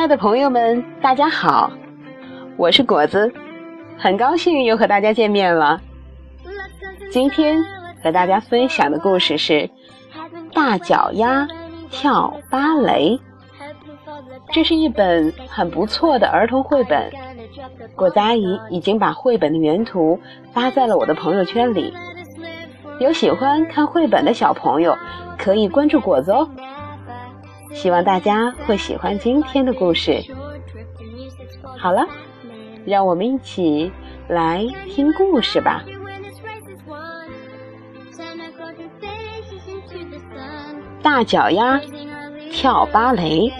亲爱的朋友们，大家好，我是果子，很高兴又和大家见面了。今天和大家分享的故事是《大脚丫跳芭蕾》，这是一本很不错的儿童绘本。果子阿姨已经把绘本的原图发在了我的朋友圈里，有喜欢看绘本的小朋友可以关注果子哦。希望大家会喜欢今天的故事。好了，让我们一起来听故事吧。大脚丫跳芭蕾。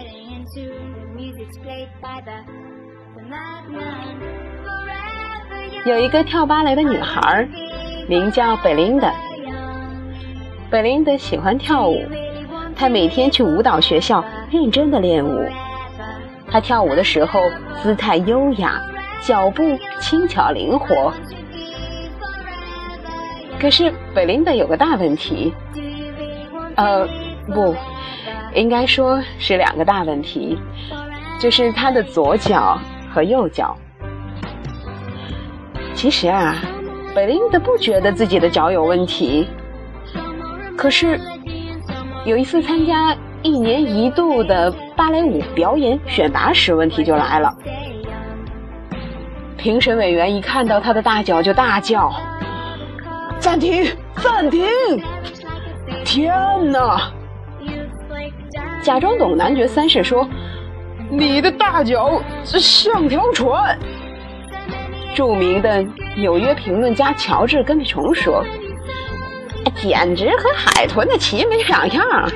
有一个跳芭蕾的女孩，名叫贝琳达。贝琳达喜欢跳舞。他每天去舞蹈学校认真的练舞。他跳舞的时候姿态优雅，脚步轻巧灵活。可是贝琳达有个大问题，呃，不，应该说是两个大问题，就是她的左脚和右脚。其实啊，贝琳达不觉得自己的脚有问题，可是。有一次参加一年一度的芭蕾舞表演选拔时，问题就来了。评审委员一看到他的大脚就大叫：“暂停！暂停！天哪！”假装懂男爵三世说：“你的大脚像条船。”著名的纽约评论家乔治·甘比虫说。简直和海豚的鳍没两样。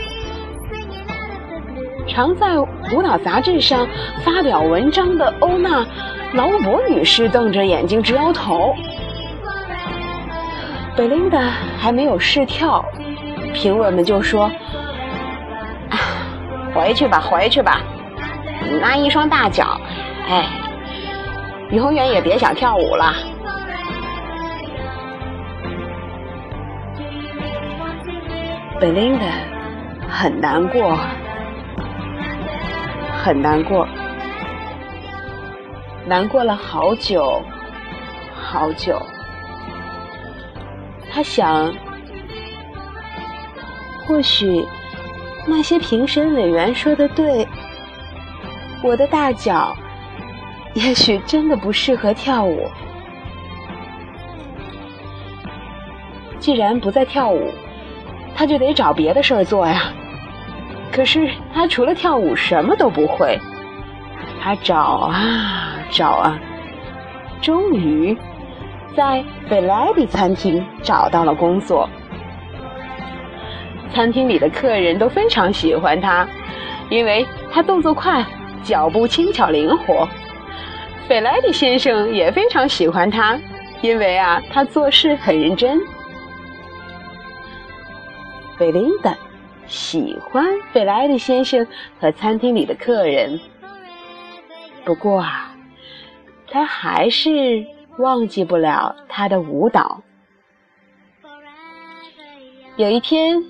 常在舞蹈杂志上发表文章的欧娜·劳伯女士瞪着眼睛直摇头。贝琳达还没有试跳，评委们就说：“回去吧，回去吧，你那一双大脚，哎，永远也别想跳舞了。”贝琳达很难过，很难过，难过了好久，好久。他想，或许那些评审委员说的对，我的大脚也许真的不适合跳舞。既然不再跳舞。他就得找别的事儿做呀，可是他除了跳舞什么都不会。他找啊找啊，终于在贝莱迪餐厅找到了工作。餐厅里的客人都非常喜欢他，因为他动作快，脚步轻巧灵活。费莱迪先生也非常喜欢他，因为啊，他做事很认真。贝琳达喜欢费莱迪先生和餐厅里的客人，不过啊，他还是忘记不了他的舞蹈。有一天，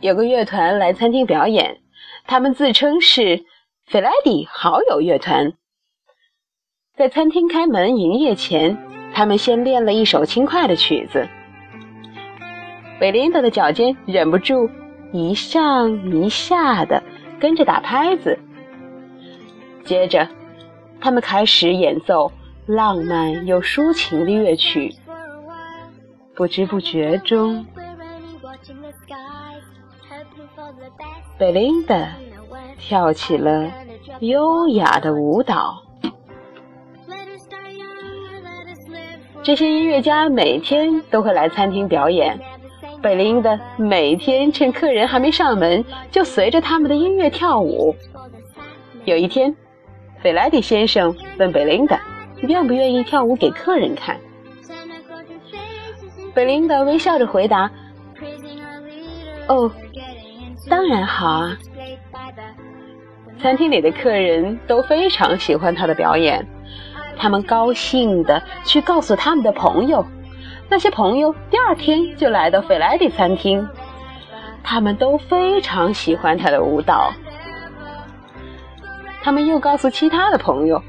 有个乐团来餐厅表演，他们自称是费莱迪好友乐团。在餐厅开门营业前，他们先练了一首轻快的曲子。贝琳达的脚尖忍不住一上一下的跟着打拍子，接着他们开始演奏浪漫又抒情的乐曲。不知不觉中，贝琳达跳起了优雅的舞蹈。这些音乐家每天都会来餐厅表演。贝琳达每天趁客人还没上门，就随着他们的音乐跳舞。有一天，费莱迪先生问贝琳达：“愿不愿意跳舞给客人看？”贝琳达微笑着回答：“哦，当然好啊。”餐厅里的客人都非常喜欢他的表演，他们高兴的去告诉他们的朋友。那些朋友第二天就来到费莱迪餐厅，他们都非常喜欢他的舞蹈。他们又告诉其他的朋友。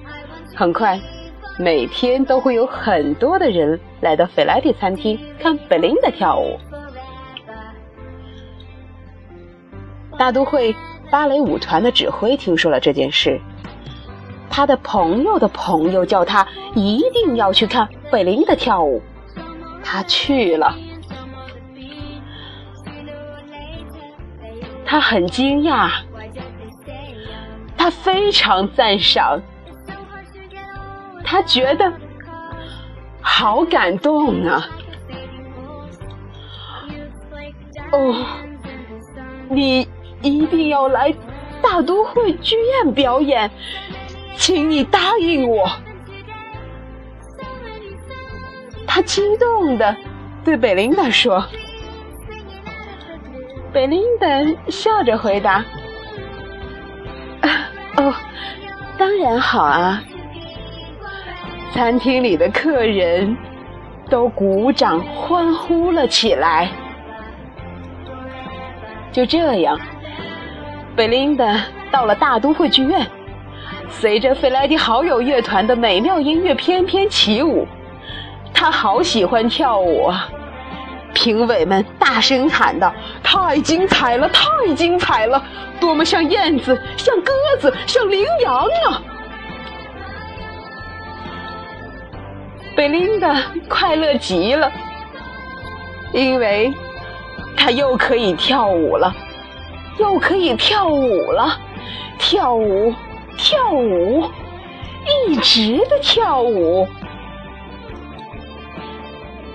很快，每天都会有很多的人来到费莱迪餐厅看贝琳达跳舞。大都会芭蕾舞团的指挥听说了这件事，他的朋友的朋友叫他一定要去看贝琳达跳舞。他去了，他很惊讶，他非常赞赏，他觉得好感动啊！哦，你一定要来大都会剧院表演，请你答应我。他激动的对贝琳达说：“贝琳达笑着回答：‘哦，当然好啊！’餐厅里的客人都鼓掌欢呼了起来。就这样，贝琳达到了大都会剧院，随着费莱迪好友乐团的美妙音乐翩翩起舞。”他好喜欢跳舞啊！评委们大声喊道：“太精彩了，太精彩了！多么像燕子，像鸽子，像羚羊啊！”贝琳达快乐极了，因为她又可以跳舞了，又可以跳舞了，跳舞，跳舞，一直的跳舞。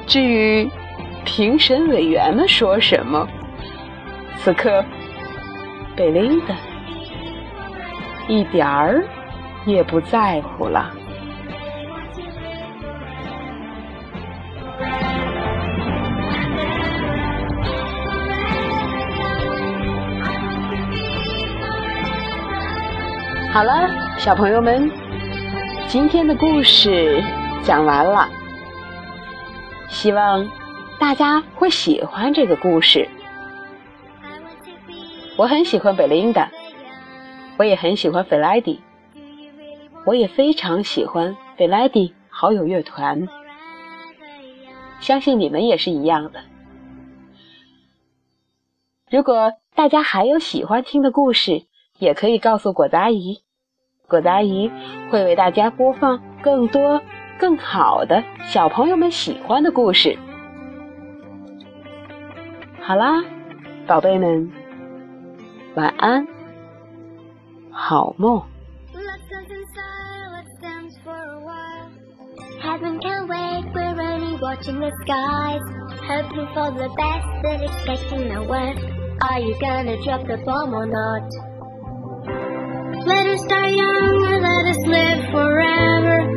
至于评审委员们说什么，此刻贝琳达一点儿也不在乎了。好了，小朋友们，今天的故事讲完了。希望大家会喜欢这个故事。我很喜欢贝琳达，我也很喜欢费莱迪，我也非常喜欢费莱迪好友乐团。相信你们也是一样的。如果大家还有喜欢听的故事，也可以告诉果子阿姨，果子阿姨会为大家播放更多。更好的小朋友们喜欢的故事。好啦，宝贝们，晚安，好梦。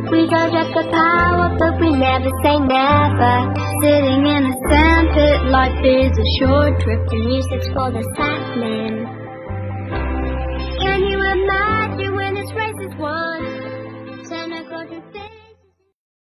We don't have the power, but we never say never. Sitting in a sandpit, life is a short trip, and music's for the sapling.